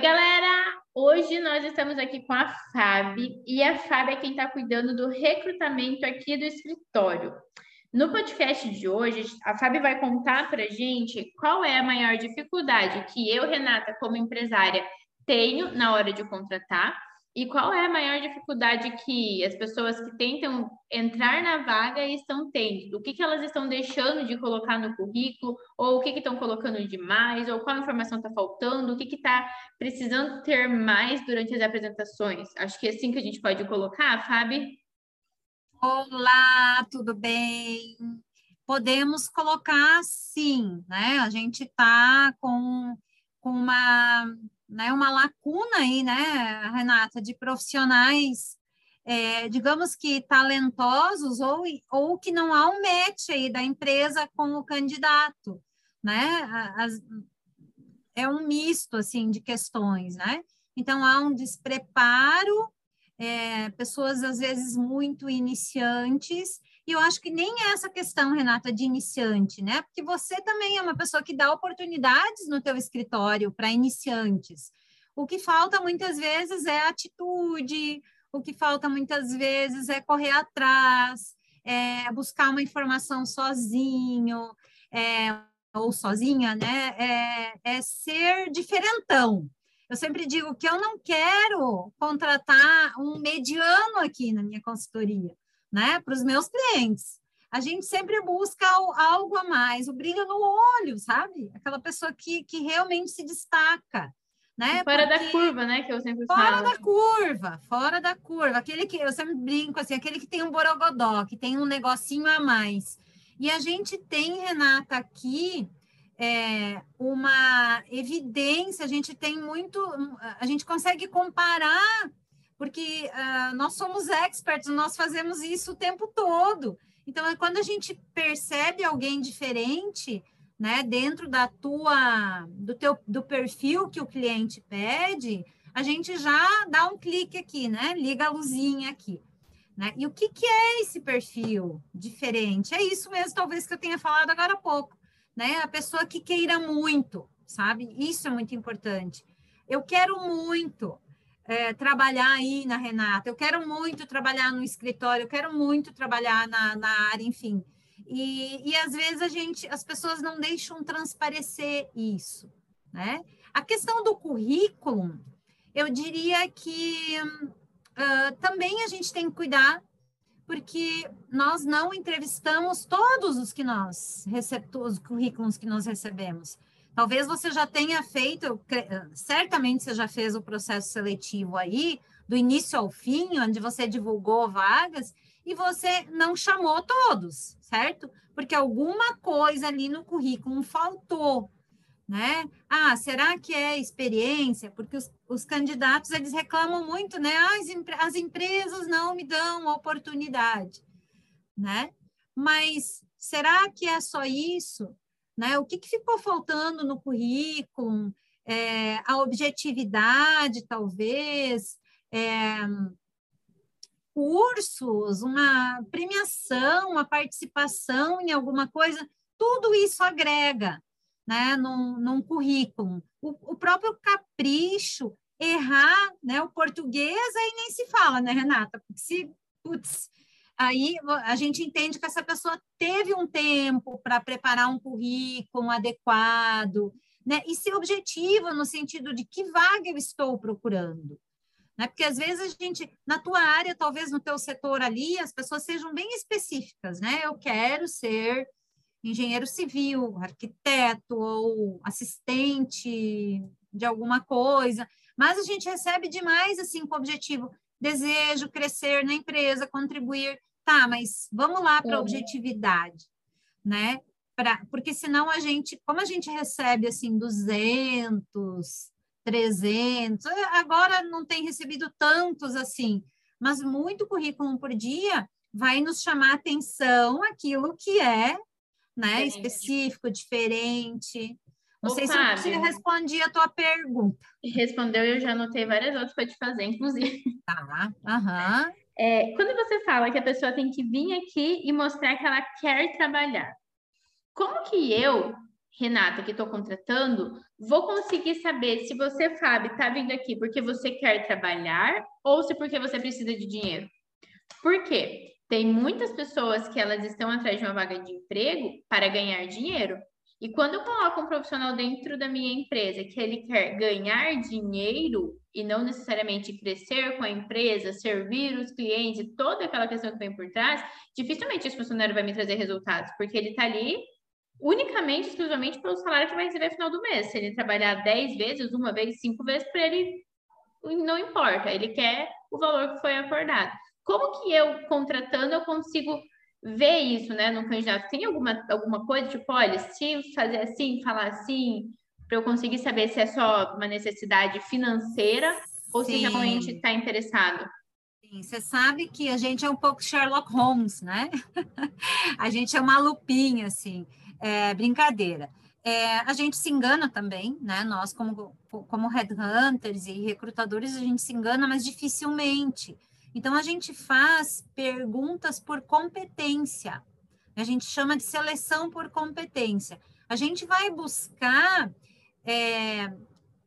galera! Hoje nós estamos aqui com a Fábio e a Fábio é quem está cuidando do recrutamento aqui do escritório. No podcast de hoje, a Fábio vai contar para gente qual é a maior dificuldade que eu, Renata, como empresária, tenho na hora de contratar e qual é a maior dificuldade que as pessoas que tentam entrar na vaga estão tendo? O que, que elas estão deixando de colocar no currículo? Ou o que, que estão colocando demais? Ou qual informação está faltando? O que está precisando ter mais durante as apresentações? Acho que é assim que a gente pode colocar, Fábio. Olá, tudo bem? Podemos colocar sim, né? A gente está com, com uma né, uma lacuna aí, né, Renata, de profissionais, é, digamos que talentosos ou, ou que não há um match aí da empresa com o candidato, né? As, é um misto, assim, de questões, né? Então, há um despreparo, é, pessoas, às vezes, muito iniciantes, e eu acho que nem é essa questão, Renata, de iniciante, né? Porque você também é uma pessoa que dá oportunidades no teu escritório para iniciantes. O que falta muitas vezes é atitude, o que falta muitas vezes é correr atrás, é buscar uma informação sozinho, é, ou sozinha, né? É, é ser diferentão. Eu sempre digo que eu não quero contratar um mediano aqui na minha consultoria né, para os meus clientes. A gente sempre busca algo a mais, o brilho no olho, sabe? Aquela pessoa que, que realmente se destaca. Né? Fora Porque... da curva, né? Que eu sempre fora falo. Fora da curva, fora da curva. Aquele que eu sempre brinco assim, aquele que tem um borogodó, que tem um negocinho a mais. E a gente tem, Renata, aqui é, uma evidência, a gente tem muito, a gente consegue comparar porque uh, nós somos experts, nós fazemos isso o tempo todo. Então, é quando a gente percebe alguém diferente, né, dentro da tua, do teu, do perfil que o cliente pede, a gente já dá um clique aqui, né, liga a luzinha aqui. Né? E o que, que é esse perfil diferente? É isso mesmo, talvez, que eu tenha falado agora há pouco, né? A pessoa que queira muito, sabe? Isso é muito importante. Eu quero muito, é, trabalhar aí na Renata, eu quero muito trabalhar no escritório, eu quero muito trabalhar na, na área, enfim. E, e às vezes a gente, as pessoas não deixam transparecer isso, né? A questão do currículo, eu diria que uh, também a gente tem que cuidar, porque nós não entrevistamos todos os que nós os currículos que nós recebemos. Talvez você já tenha feito, certamente você já fez o processo seletivo aí, do início ao fim, onde você divulgou vagas, e você não chamou todos, certo? Porque alguma coisa ali no currículo faltou, né? Ah, será que é experiência? Porque os, os candidatos, eles reclamam muito, né? Ah, as, as empresas não me dão oportunidade, né? Mas será que é só isso? Né? O que, que ficou faltando no currículo? É, a objetividade, talvez, é, cursos, uma premiação, uma participação em alguma coisa, tudo isso agrega né, num, num currículo. O, o, próprio capricho, errar, né, o português aí nem se fala, né, Renata? Porque se, putz, aí a gente entende que essa pessoa teve um tempo para preparar um currículo adequado, né? E ser objetiva no sentido de que vaga eu estou procurando. Né? Porque às vezes a gente, na tua área, talvez no teu setor ali, as pessoas sejam bem específicas, né? Eu quero ser engenheiro civil, arquiteto ou assistente de alguma coisa, mas a gente recebe demais assim com o objetivo desejo crescer na empresa, contribuir Tá, mas vamos lá para a objetividade, né? Pra, porque senão a gente, como a gente recebe assim 200, 300, agora não tem recebido tantos assim, mas muito currículo por dia vai nos chamar atenção aquilo que é, né, específico, diferente. Não Ô, sei Fábio, se você respondi a tua pergunta. Respondeu, eu já anotei várias outras para te fazer, inclusive. Tá, aham. É, quando você fala que a pessoa tem que vir aqui e mostrar que ela quer trabalhar, como que eu, Renata, que estou contratando, vou conseguir saber se você, Fábio, está vindo aqui porque você quer trabalhar ou se porque você precisa de dinheiro. Por quê? Tem muitas pessoas que elas estão atrás de uma vaga de emprego para ganhar dinheiro. E quando eu coloco um profissional dentro da minha empresa que ele quer ganhar dinheiro e não necessariamente crescer com a empresa, servir os clientes, toda aquela questão que vem por trás, dificilmente esse funcionário vai me trazer resultados, porque ele está ali unicamente, exclusivamente pelo salário que vai receber no final do mês. Se ele trabalhar 10 vezes, uma vez, cinco vezes, para ele não importa, ele quer o valor que foi acordado. Como que eu, contratando, eu consigo ver isso, né, no candidato? Tem alguma, alguma coisa, tipo, olha, se fazer assim, falar assim, para eu conseguir saber se é só uma necessidade financeira ou Sim. se realmente está interessado? Sim, você sabe que a gente é um pouco Sherlock Holmes, né? a gente é uma lupinha, assim é, brincadeira. É, a gente se engana também, né? Nós, como, como headhunters e recrutadores, a gente se engana, mas dificilmente. Então, a gente faz perguntas por competência. A gente chama de seleção por competência. A gente vai buscar. É,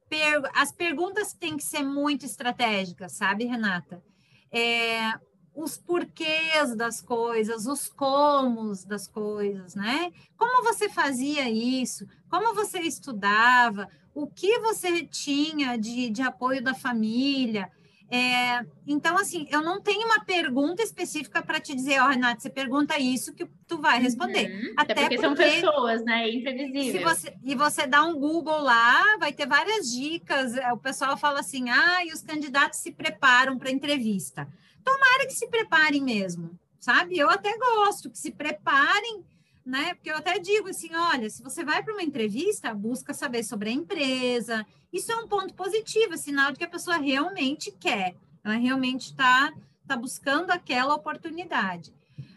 per, as perguntas têm que ser muito estratégicas, sabe, Renata? É, os porquês das coisas, os comos das coisas, né? Como você fazia isso? Como você estudava? O que você tinha de, de apoio da família? É, então, assim, eu não tenho uma pergunta específica para te dizer, ó, oh, Renata, você pergunta isso que tu vai responder. Uhum, até, porque, porque, são pessoas, né? Imprevisíveis. Você, e você dá um Google lá, vai ter várias dicas. O pessoal fala assim, ah, e os candidatos se preparam para entrevista. Tomara que se preparem mesmo, sabe? Eu até gosto que se preparem, né? Porque eu até digo assim: olha, se você vai para uma entrevista, busca saber sobre a empresa. Isso é um ponto positivo, é sinal de que a pessoa realmente quer, ela realmente está tá buscando aquela oportunidade.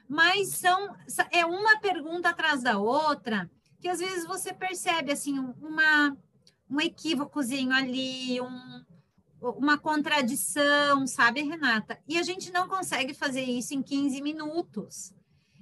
Mas são é uma pergunta atrás da outra que às vezes você percebe assim uma um equívocozinho ali, um, uma contradição, sabe, Renata? E a gente não consegue fazer isso em 15 minutos.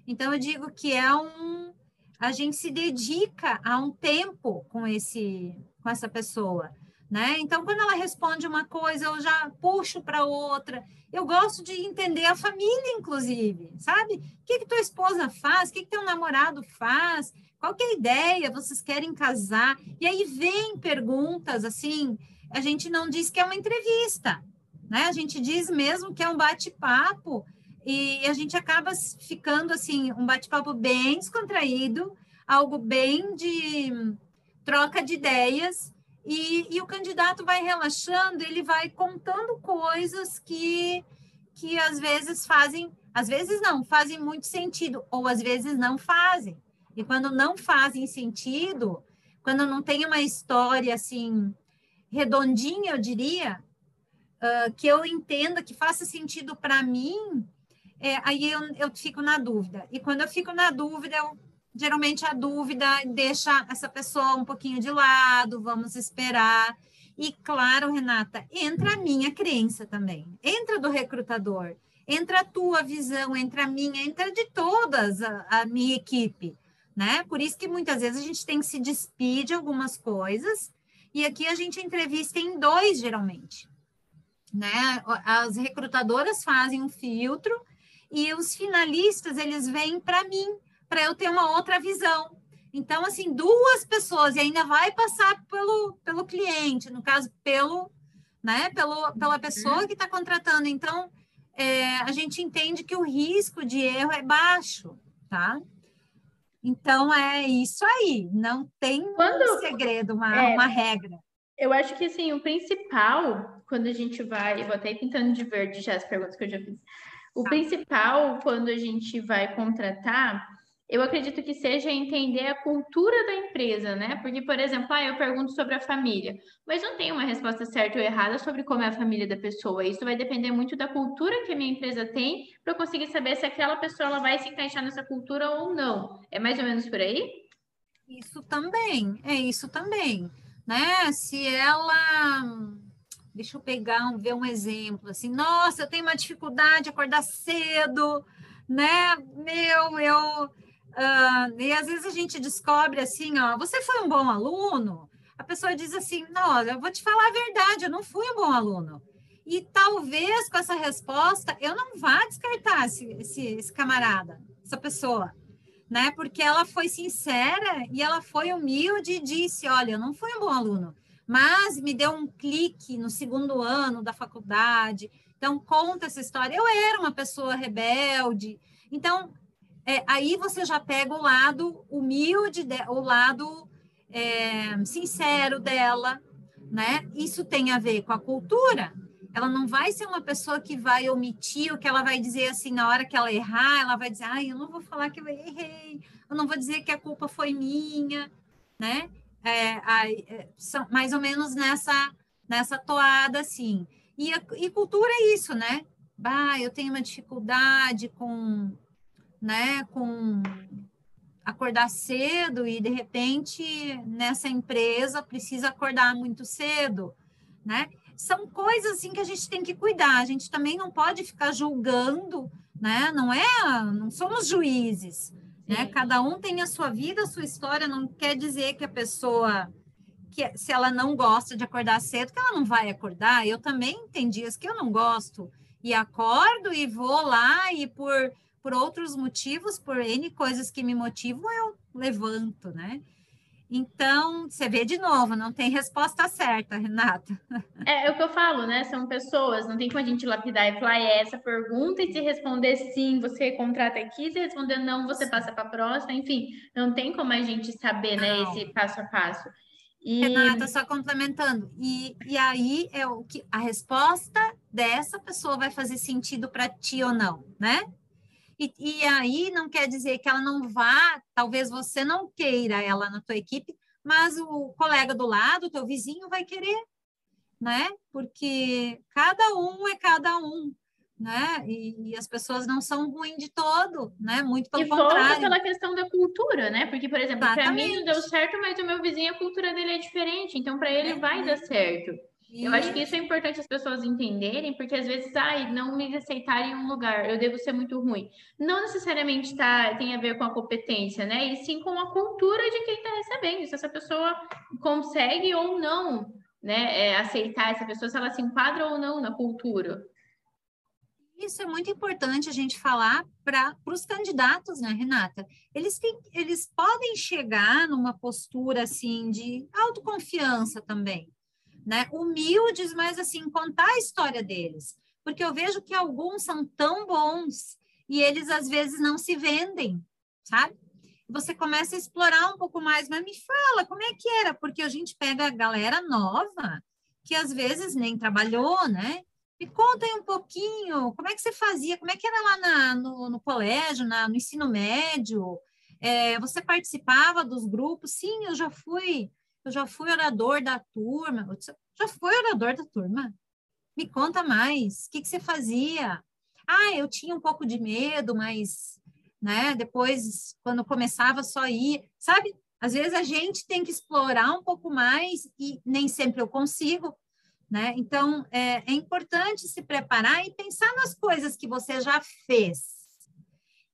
Então, eu digo que é um. A gente se dedica a um tempo com, esse, com essa pessoa. Né? Então, quando ela responde uma coisa, eu já puxo para outra. Eu gosto de entender a família, inclusive, sabe? O que, que tua esposa faz? O que, que teu namorado faz? Qual é a ideia? Vocês querem casar? E aí vem perguntas assim, a gente não diz que é uma entrevista, né? A gente diz mesmo que é um bate-papo e a gente acaba ficando assim, um bate-papo bem descontraído, algo bem de troca de ideias e, e, o candidato vai relaxando, ele vai contando coisas que, que às vezes fazem, às vezes não, fazem muito sentido, ou às vezes não fazem. E quando não fazem sentido, quando não tem uma história assim redondinha, eu diria, uh, que eu entenda, que faça sentido para mim, é, aí eu, eu fico na dúvida. E quando eu fico na dúvida, eu, geralmente a dúvida deixa essa pessoa um pouquinho de lado, vamos esperar. E claro, Renata, entra a minha crença também, entra do recrutador, entra a tua visão, entra a minha, entra de todas a, a minha equipe, né? Por isso que muitas vezes a gente tem que se despedir de algumas coisas e aqui a gente entrevista em dois, geralmente. Né? As recrutadoras fazem um filtro e os finalistas, eles vêm para mim, para eu ter uma outra visão. Então, assim, duas pessoas, e ainda vai passar pelo, pelo cliente, no caso, pelo, né, pelo, pela pessoa uhum. que está contratando. Então, é, a gente entende que o risco de erro é baixo, tá? Então é isso aí, não tem quando, um segredo, uma, é, uma regra. Eu acho que assim, o principal, quando a gente vai, vou até pintando de verde já as perguntas que eu já fiz. O tá. principal, quando a gente vai contratar, eu acredito que seja entender a cultura da empresa, né? Porque, por exemplo, ah, eu pergunto sobre a família, mas não tem uma resposta certa ou errada sobre como é a família da pessoa. Isso vai depender muito da cultura que a minha empresa tem para eu conseguir saber se aquela pessoa ela vai se encaixar nessa cultura ou não. É mais ou menos por aí? Isso também, é isso também, né? Se ela deixa eu pegar um, ver um exemplo assim, nossa, eu tenho uma dificuldade de acordar cedo, né? Meu, eu Uh, e às vezes a gente descobre assim, ó, você foi um bom aluno? A pessoa diz assim, não, eu vou te falar a verdade, eu não fui um bom aluno. E talvez com essa resposta eu não vá descartar esse, esse, esse camarada, essa pessoa, né? Porque ela foi sincera e ela foi humilde e disse, olha, eu não fui um bom aluno, mas me deu um clique no segundo ano da faculdade. Então conta essa história. Eu era uma pessoa rebelde. Então é, aí você já pega o lado humilde, de, o lado é, sincero dela, né? Isso tem a ver com a cultura. Ela não vai ser uma pessoa que vai omitir o que ela vai dizer assim na hora que ela errar, ela vai dizer, ai, eu não vou falar que eu errei, eu não vou dizer que a culpa foi minha, né? É, é, são mais ou menos nessa nessa toada assim. E, a, e cultura é isso, né? Bah, eu tenho uma dificuldade com né, com acordar cedo e de repente nessa empresa precisa acordar muito cedo, né? São coisas assim que a gente tem que cuidar. A gente também não pode ficar julgando, né? Não é, não somos juízes, né? Cada um tem a sua vida, a sua história. Não quer dizer que a pessoa que se ela não gosta de acordar cedo, que ela não vai acordar. Eu também tem dias que eu não gosto e acordo e vou lá e por por outros motivos, por N coisas que me motivam, eu levanto, né? Então, você vê de novo, não tem resposta certa, Renata. É, é o que eu falo, né? São pessoas, não tem como a gente lapidar e falar é essa pergunta e se responder sim, você contrata aqui, se responder não, você passa para a próxima, enfim, não tem como a gente saber, né, não. esse passo a passo. E... Renata, só complementando, e, e aí é o que a resposta dessa pessoa vai fazer sentido para ti ou não, né? E, e aí não quer dizer que ela não vá, talvez você não queira ela na tua equipe, mas o colega do lado, o teu vizinho vai querer, né? Porque cada um é cada um, né? E, e as pessoas não são ruins de todo, né? Muito pelo e contrário. E pela questão da cultura, né? Porque, por exemplo, para mim não deu certo, mas o meu vizinho, a cultura dele é diferente, então para ele é. vai dar certo. Eu acho que isso é importante as pessoas entenderem, porque às vezes, ai, não me aceitarem em um lugar, eu devo ser muito ruim. Não necessariamente tá, tem a ver com a competência, né? E sim com a cultura de quem está recebendo. Se essa pessoa consegue ou não, né, é, aceitar essa pessoa, se ela se enquadra ou não na cultura. Isso é muito importante a gente falar para os candidatos, né, Renata? Eles, têm, eles podem chegar numa postura assim de autoconfiança também né? Humildes, mas assim, contar a história deles. Porque eu vejo que alguns são tão bons e eles às vezes não se vendem, sabe? Você começa a explorar um pouco mais, mas me fala como é que era, porque a gente pega a galera nova que às vezes nem trabalhou, né? Me conta aí um pouquinho, como é que você fazia, como é que era lá na, no, no colégio, na, no ensino médio? É, você participava dos grupos? Sim, eu já fui eu já fui orador da turma. Já foi orador da turma? Me conta mais. O que, que você fazia? Ah, eu tinha um pouco de medo, mas né, depois, quando começava, só ir. Sabe? Às vezes a gente tem que explorar um pouco mais e nem sempre eu consigo. Né? Então, é, é importante se preparar e pensar nas coisas que você já fez.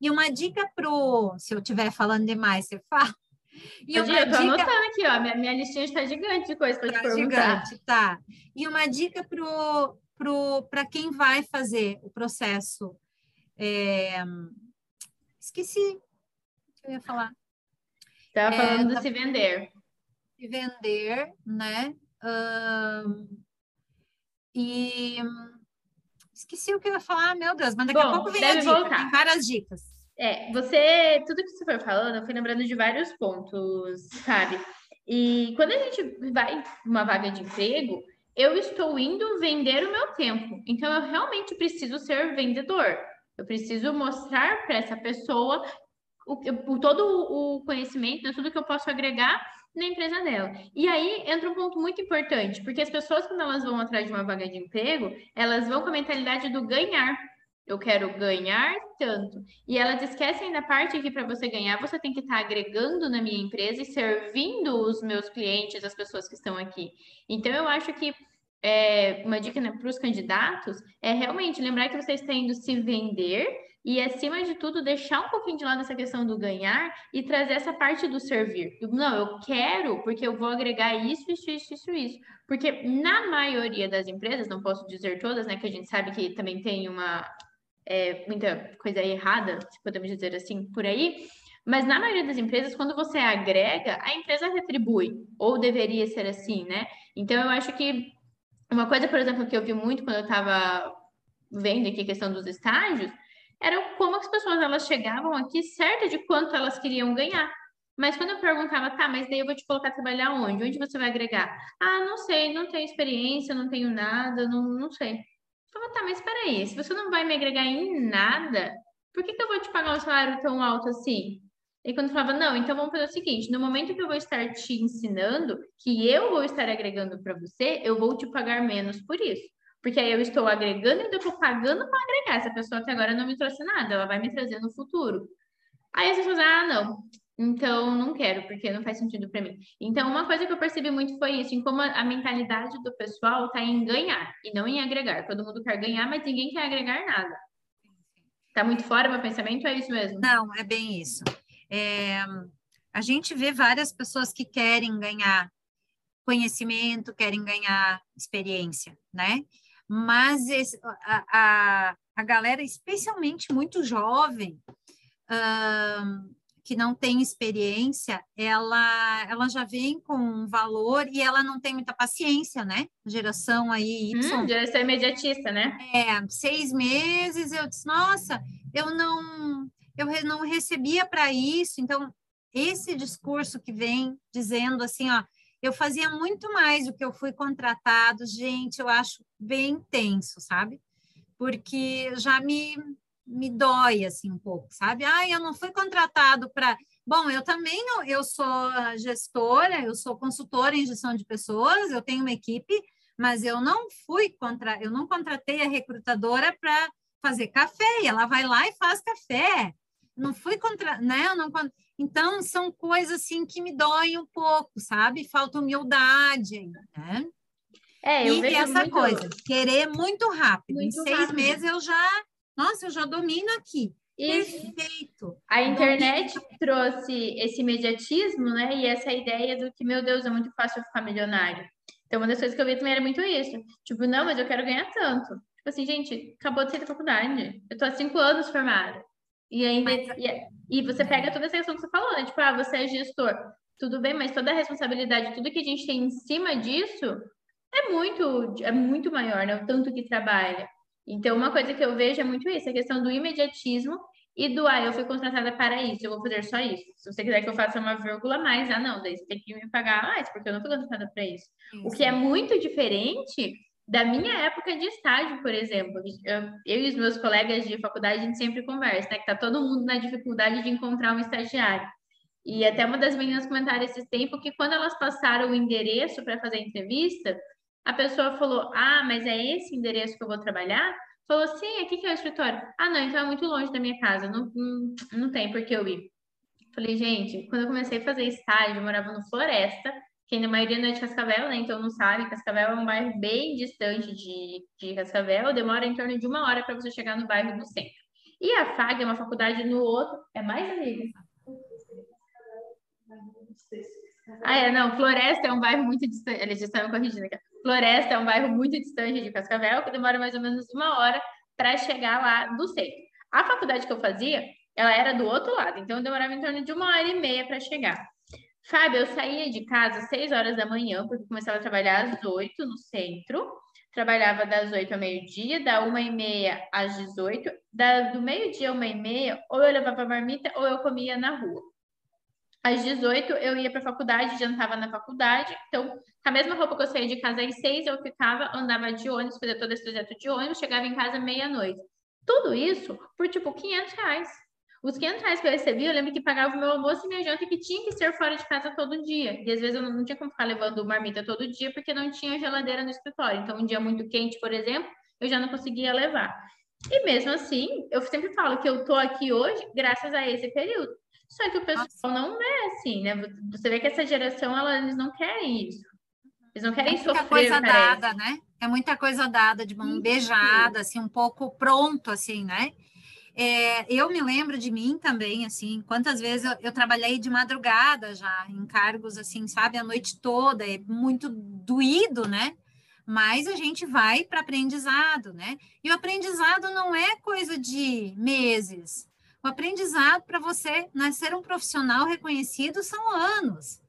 E uma dica pro, se eu estiver falando demais, você fala. E eu dica... tô anotando aqui, ó. Minha, minha listinha está gigante de coisas para tá te perguntar. Gigante, tá. E uma dica pro, pro, para quem vai fazer o processo. É... Esqueci o que eu ia falar. Estava falando é, do se vender. Se vender, né? Um, e esqueci o que eu ia falar, meu Deus, mas daqui Bom, a pouco vem a dica. Voltar. Tem várias dicas. É, você, tudo que você foi falando, eu fui lembrando de vários pontos, sabe? E quando a gente vai uma vaga de emprego, eu estou indo vender o meu tempo. Então, eu realmente preciso ser vendedor. Eu preciso mostrar para essa pessoa o, o, todo o conhecimento, né, tudo que eu posso agregar na empresa dela. E aí entra um ponto muito importante, porque as pessoas, quando elas vão atrás de uma vaga de emprego, elas vão com a mentalidade do ganhar eu quero ganhar tanto. E elas esquecem da parte que para você ganhar, você tem que estar tá agregando na minha empresa e servindo os meus clientes, as pessoas que estão aqui. Então, eu acho que é, uma dica né, para os candidatos é realmente lembrar que vocês têm indo se vender, e, acima de tudo, deixar um pouquinho de lado essa questão do ganhar e trazer essa parte do servir. Não, eu quero porque eu vou agregar isso, isso, isso, isso, isso. Porque na maioria das empresas, não posso dizer todas, né? Que a gente sabe que também tem uma é, muita coisa errada, se podemos dizer assim, por aí. Mas na maioria das empresas, quando você agrega, a empresa retribui, ou deveria ser assim, né? Então, eu acho que uma coisa, por exemplo, que eu vi muito quando eu estava vendo aqui a questão dos estágios, era como as pessoas elas chegavam aqui certa de quanto elas queriam ganhar. Mas quando eu perguntava, tá, mas daí eu vou te colocar a trabalhar onde? Onde você vai agregar? Ah, não sei, não tenho experiência, não tenho nada, não, não sei. Falava, tá, mas espera aí, se você não vai me agregar em nada, por que, que eu vou te pagar um salário tão alto assim? E quando falava, não, então vamos fazer o seguinte: no momento que eu vou estar te ensinando, que eu vou estar agregando para você, eu vou te pagar menos por isso. Porque aí eu estou agregando e ainda estou pagando para agregar. Essa pessoa até agora não me trouxe nada, ela vai me trazer no futuro. Aí as pessoas, ah, não, então não quero, porque não faz sentido para mim. Então, uma coisa que eu percebi muito foi isso, em como a mentalidade do pessoal está em ganhar e não em agregar. Todo mundo quer ganhar, mas ninguém quer agregar nada. Está muito fora meu pensamento, é isso mesmo? Não, é bem isso. É, a gente vê várias pessoas que querem ganhar conhecimento, querem ganhar experiência, né? Mas esse, a, a, a, galera, especialmente muito jovem, que não tem experiência, ela, ela já vem com um valor e ela não tem muita paciência, né? Geração aí Y. Hum, geração imediatista, né? É, seis meses eu disse, nossa, eu não eu não recebia para isso. Então, esse discurso que vem dizendo assim, ó, eu fazia muito mais do que eu fui contratado, gente, eu acho bem tenso, sabe? Porque já me, me dói assim um pouco, sabe? Ah, eu não fui contratado para. Bom, eu também eu sou gestora, eu sou consultora em gestão de pessoas, eu tenho uma equipe, mas eu não fui contra, eu não contratei a recrutadora para fazer café, e ela vai lá e faz café não fui contra, né? Não, então são coisas assim que me doem um pouco, sabe? Falta humildade, né? É, eu e vejo essa muito... coisa, querer muito rápido. Muito em seis rápido. meses eu já, nossa, eu já domino aqui. Isso. Perfeito. A internet domino. trouxe esse imediatismo, né? E essa ideia do que, meu Deus, é muito fácil ficar milionário. Então, uma das coisas que eu vi também era muito isso. Tipo, não, mas eu quero ganhar tanto. Tipo assim, gente, acabou de sair da faculdade. Eu tô há cinco anos formada. E ainda e, é, e, você pega toda essa questão que você falou, né? Tipo, ah, você é gestor. Tudo bem, mas toda a responsabilidade, tudo que a gente tem em cima disso é muito, é muito maior, né? O tanto que trabalha. Então, uma coisa que eu vejo é muito isso, a questão do imediatismo e do, ah, eu fui contratada para isso, eu vou fazer só isso. Se você quiser que eu faça uma vírgula mais, ah, não, daí você tem que me pagar mais, porque eu não fui contratada para isso. isso. O que é muito diferente da minha época de estágio, por exemplo. Eu, eu, e os meus colegas de faculdade, a gente sempre conversa, né? Que tá todo mundo na dificuldade de encontrar um estagiário. E até uma das meninas comentaram esse tempo que quando elas passaram o endereço para fazer a entrevista, a pessoa falou: Ah, mas é esse endereço que eu vou trabalhar? Falou: Sim, aqui que é o escritório. Ah, não, então é muito longe da minha casa, não, não, não tem por que eu ir. Falei, gente, quando eu comecei a fazer estágio, eu morava no Floresta, que na maioria não é de Cascavel, né? Então não sabe, Cascavel é um bairro bem distante de, de Cascavel, demora em torno de uma hora para você chegar no bairro do centro. E a FAG é uma faculdade no outro, é mais amiga. Ah, é, não, Floresta é um bairro muito distante, eles estão corrigindo aqui. Floresta é um bairro muito distante de Cascavel, que demora mais ou menos uma hora para chegar lá do centro. A faculdade que eu fazia, ela era do outro lado, então demorava em torno de uma hora e meia para chegar. Fábio, eu saía de casa às 6 horas da manhã, porque começava a trabalhar às 8 no centro. Trabalhava das 8 ao meio-dia, da 1 e meia às 18. Da, do meio-dia a 1 e meia, ou eu levava marmita ou eu comia na rua. Às 18 eu ia para a faculdade, jantava na faculdade. Então, com a mesma roupa que eu saía de casa às 6, eu ficava, andava de ônibus, fazia todo esse trajeto de ônibus, chegava em casa meia-noite. Tudo isso por tipo 500 reais. Os 500 reais que eu recebi, eu lembro que pagava o meu almoço e minha janta que tinha que ser fora de casa todo dia. E às vezes eu não tinha como ficar levando marmita todo dia porque não tinha geladeira no escritório. Então, um dia muito quente, por exemplo, eu já não conseguia levar. E mesmo assim, eu sempre falo que eu tô aqui hoje graças a esse período. Só que o pessoal Nossa. não é assim, né? Você vê que essa geração, ela, eles não querem isso. Eles não querem é muita sofrer, coisa parece. dada, né? É muita coisa dada, de mão beijada, assim, um pouco pronto, assim, né? É, eu me lembro de mim também, assim, quantas vezes eu, eu, trabalhei de madrugada já, em cargos, assim, sabe, a noite toda, é muito doído, né? Mas a gente vai para aprendizado, né? E o aprendizado não é coisa de meses. O aprendizado para você nascer um profissional reconhecido são anos.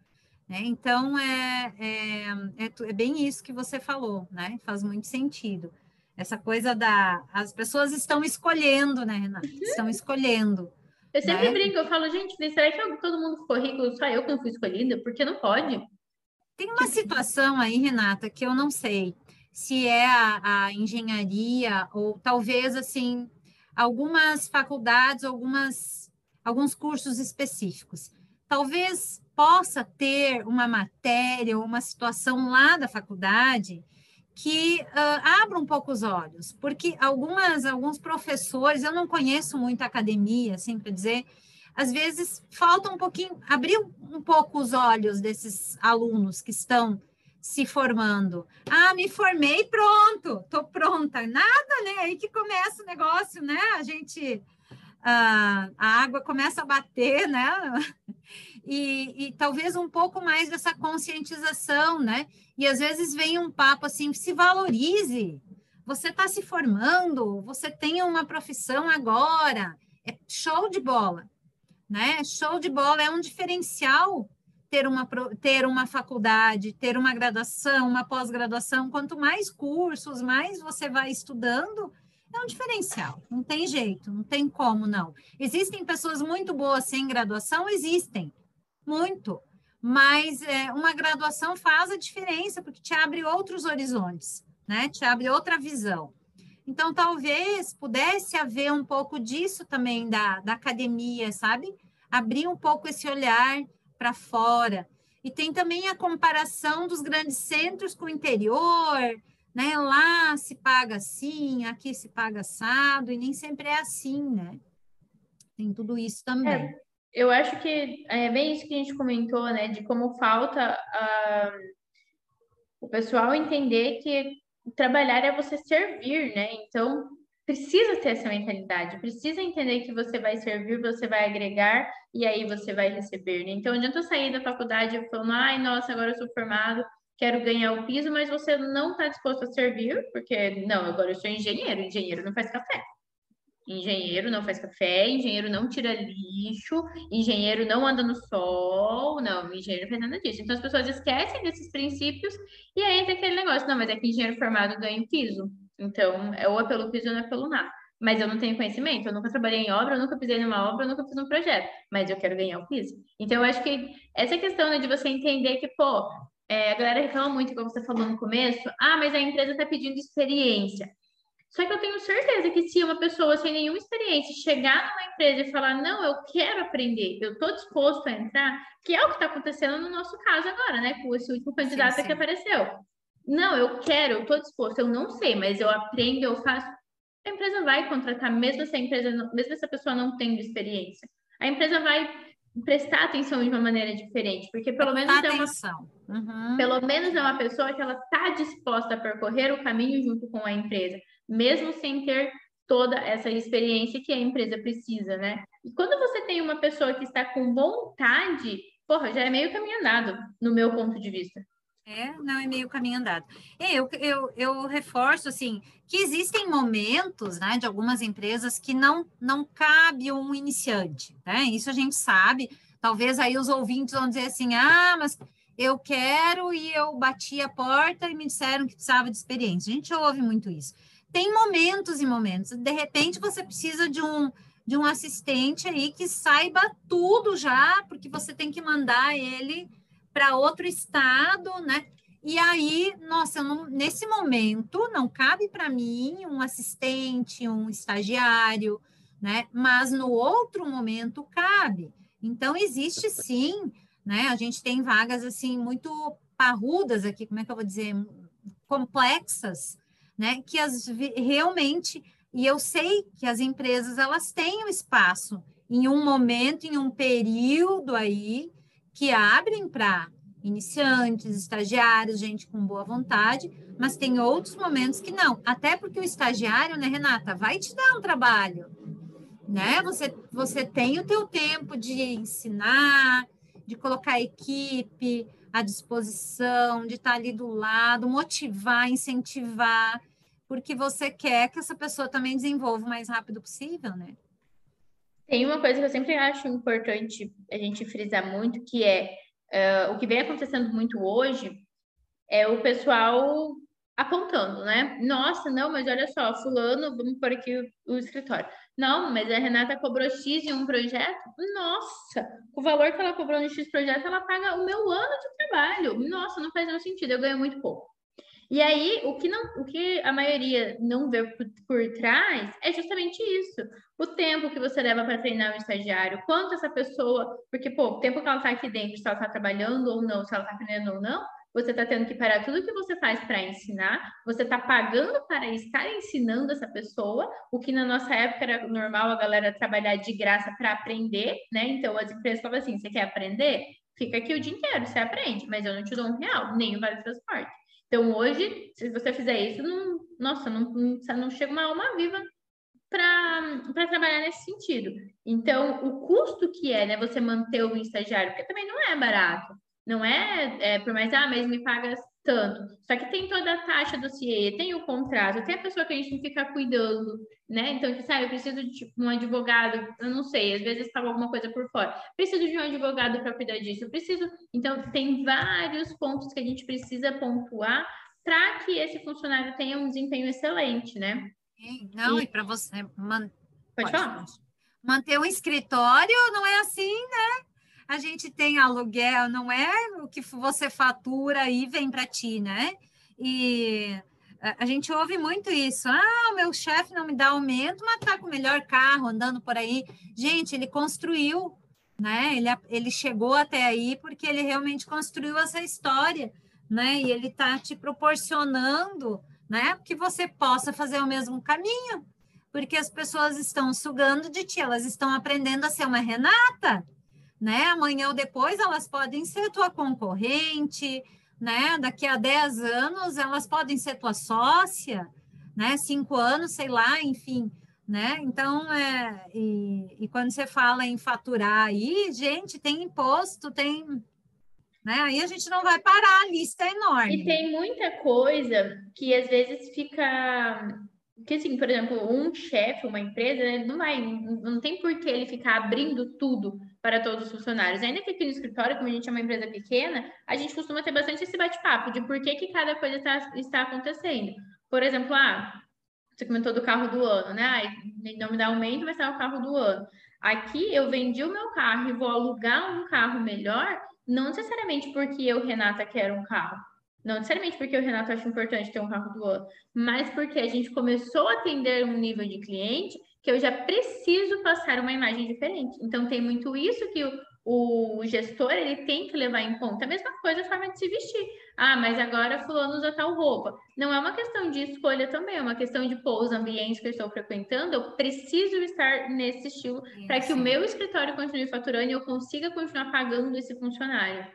Né? Então, é, é, é, é bem isso que você falou, né? Faz muito sentido. Essa coisa da. As pessoas estão escolhendo, né, Renata? Uhum. Estão escolhendo. Eu sempre né? brinco, eu falo, gente, será que todo mundo ficou rico? Só eu que não fui escolhida? Porque não pode. Tem uma situação aí, Renata, que eu não sei se é a, a engenharia ou talvez assim algumas faculdades, algumas alguns cursos específicos. Talvez possa ter uma matéria ou uma situação lá da faculdade que uh, abra um pouco os olhos, porque algumas, alguns professores, eu não conheço muito a academia, assim, para dizer, às vezes falta um pouquinho, abrir um pouco os olhos desses alunos que estão se formando. Ah, me formei, pronto, tô pronta. Nada, né? Aí que começa o negócio, né? A gente, uh, a água começa a bater, né? E, e, talvez um pouco mais dessa conscientização, né? E às vezes vem um papo assim, se valorize. Você está se formando, você tem uma profissão agora, é show de bola, né? Show de bola é um diferencial ter uma, ter uma faculdade, ter uma graduação, uma pós-graduação. Quanto mais cursos, mais você vai estudando, é um diferencial. Não tem jeito, não tem como não. Existem pessoas muito boas sem graduação, existem muito. Mas é, uma graduação faz a diferença, porque te abre outros horizontes, né? Te abre outra visão. Então, talvez pudesse haver um pouco disso também da, da academia, sabe? Abrir um pouco esse olhar para fora. E tem também a comparação dos grandes centros com o interior, né? Lá se paga assim, aqui se paga assado, e nem sempre é assim, né? Tem tudo isso também. É, eu acho que é bem isso que a gente comentou, né? De como falta uh, o pessoal entender que trabalhar é você servir, né? Então, precisa ter essa mentalidade, precisa entender que você vai servir, você vai agregar e aí você vai receber, né? Então, adianta eu sair da faculdade falando, ai, nossa, agora eu sou formado, quero ganhar o piso, mas você não está disposto a servir, porque, não, agora eu sou engenheiro, engenheiro não faz café. Engenheiro não faz café, engenheiro não tira lixo, engenheiro não anda no sol, não, engenheiro não faz nada disso. Então as pessoas esquecem desses princípios e aí entra aquele negócio, não, mas é que engenheiro formado ganha o piso. Então, é ou é pelo piso ou não é pelo nada. Mas eu não tenho conhecimento, eu nunca trabalhei em obra, eu nunca pisei numa obra, eu nunca fiz um projeto, mas eu quero ganhar o piso. Então, eu acho que essa questão né, de você entender que, pô, é, a galera reclama muito, como você falou no começo, ah, mas a empresa está pedindo experiência. Só que eu tenho certeza que se uma pessoa sem nenhuma experiência chegar numa empresa e falar, não, eu quero aprender, eu estou disposto a entrar, que é o que está acontecendo no nosso caso agora, né? Com esse último candidato sim, sim. que apareceu. Não, eu quero, eu estou disposto, eu não sei, mas eu aprendo, eu faço. A empresa vai contratar, mesmo se a empresa, mesmo essa pessoa não tendo experiência. A empresa vai prestar atenção de uma maneira diferente, porque pelo menos é uma, uhum. pelo menos é uma pessoa que ela está disposta a percorrer o caminho junto com a empresa mesmo sem ter toda essa experiência que a empresa precisa, né? E quando você tem uma pessoa que está com vontade, porra, já é meio caminho andado, no meu ponto de vista. É, não é meio caminho andado. É, eu, eu, eu reforço, assim, que existem momentos, né, de algumas empresas que não, não cabe um iniciante, né? Isso a gente sabe. Talvez aí os ouvintes vão dizer assim, ah, mas eu quero e eu bati a porta e me disseram que precisava de experiência. A gente ouve muito isso tem momentos e momentos. De repente, você precisa de um, de um assistente aí que saiba tudo já, porque você tem que mandar ele para outro estado, né? E aí, nossa, não, nesse momento não cabe para mim um assistente, um estagiário, né? Mas no outro momento cabe. Então existe sim, né? A gente tem vagas assim muito parrudas aqui, como é que eu vou dizer, complexas, né? Que as, realmente, e eu sei que as empresas elas têm um espaço em um momento, em um período aí que abrem para iniciantes, estagiários, gente com boa vontade, mas tem outros momentos que não. Até porque o estagiário, né, Renata, vai te dar um trabalho. né? Você, você tem o teu tempo de ensinar, de colocar a equipe à disposição, de estar ali do lado, motivar, incentivar, porque você quer que essa pessoa também desenvolva o mais rápido possível, né? Tem uma coisa que eu sempre acho importante a gente frisar muito, que é uh, o que vem acontecendo muito hoje é o pessoal apontando, né? Nossa, não, mas olha só, fulano, vamos por aqui o, o escritório. Não, mas a Renata cobrou X em um projeto. Nossa, o valor que ela cobrou no X projeto, ela paga o meu ano de trabalho. Nossa, não faz nenhum sentido, eu ganho muito pouco. E aí, o que, não, o que a maioria não vê por, por trás é justamente isso. O tempo que você leva para treinar um estagiário, quanto essa pessoa. Porque, pô, o tempo que ela está aqui dentro, se ela está trabalhando ou não, se ela está aprendendo ou não, você está tendo que parar tudo que você faz para ensinar, você está pagando para estar ensinando essa pessoa, o que na nossa época era normal a galera trabalhar de graça para aprender, né? Então as empresas falavam assim: você quer aprender? Fica aqui o dia inteiro, você aprende, mas eu não te dou um real, nem o vale transporte. Então hoje, se você fizer isso, não, nossa, não, não, não chega uma alma viva para trabalhar nesse sentido. Então, o custo que é né, você manter o estagiário, porque também não é barato. Não é, é por mais, ah, mas me paga tanto. Só que tem toda a taxa do CIE, tem o contrato, tem a pessoa que a gente fica cuidando, né? Então, sabe, ah, eu preciso de tipo, um advogado, eu não sei, às vezes paga alguma coisa por fora. Preciso de um advogado para cuidar disso, eu preciso. Então, tem vários pontos que a gente precisa pontuar para que esse funcionário tenha um desempenho excelente, né? Não, e, e para você man... Pode, Pode falar. Manter um escritório não é assim, né? A gente tem aluguel, não é o que você fatura e vem para ti, né? E a gente ouve muito isso. Ah, o meu chefe não me dá aumento, mas tá com o melhor carro andando por aí. Gente, ele construiu, né? Ele, ele chegou até aí porque ele realmente construiu essa história, né? E ele tá te proporcionando, né? Que você possa fazer o mesmo caminho, porque as pessoas estão sugando de ti, elas estão aprendendo a ser uma Renata, né? Amanhã ou depois elas podem ser tua concorrente, né? Daqui a 10 anos elas podem ser tua sócia, né? Cinco anos, sei lá, enfim, né? Então, é, e, e quando você fala em faturar aí, gente, tem imposto, tem né? Aí a gente não vai parar, a lista é enorme. E tem muita coisa que às vezes fica que assim, por exemplo, um chefe, uma empresa, né, não vai, não tem por que ele ficar abrindo tudo para todos os funcionários. Ainda que aqui no escritório, como a gente é uma empresa pequena, a gente costuma ter bastante esse bate-papo de por que, que cada coisa está, está acontecendo. Por exemplo, ah, você comentou do carro do ano, né? Ah, não me dá aumento, mas tá o carro do ano. Aqui eu vendi o meu carro e vou alugar um carro melhor, não necessariamente porque eu, Renata, quero um carro não necessariamente porque o Renato acha importante ter um carro do ano, mas porque a gente começou a atender um nível de cliente que eu já preciso passar uma imagem diferente. Então, tem muito isso que o, o gestor ele tem que levar em conta. A mesma coisa a forma de se vestir. Ah, mas agora fulano usa tal roupa. Não é uma questão de escolha também, é uma questão de, pô, os ambientes que eu estou frequentando, eu preciso estar nesse estilo para que o meu escritório continue faturando e eu consiga continuar pagando esse funcionário.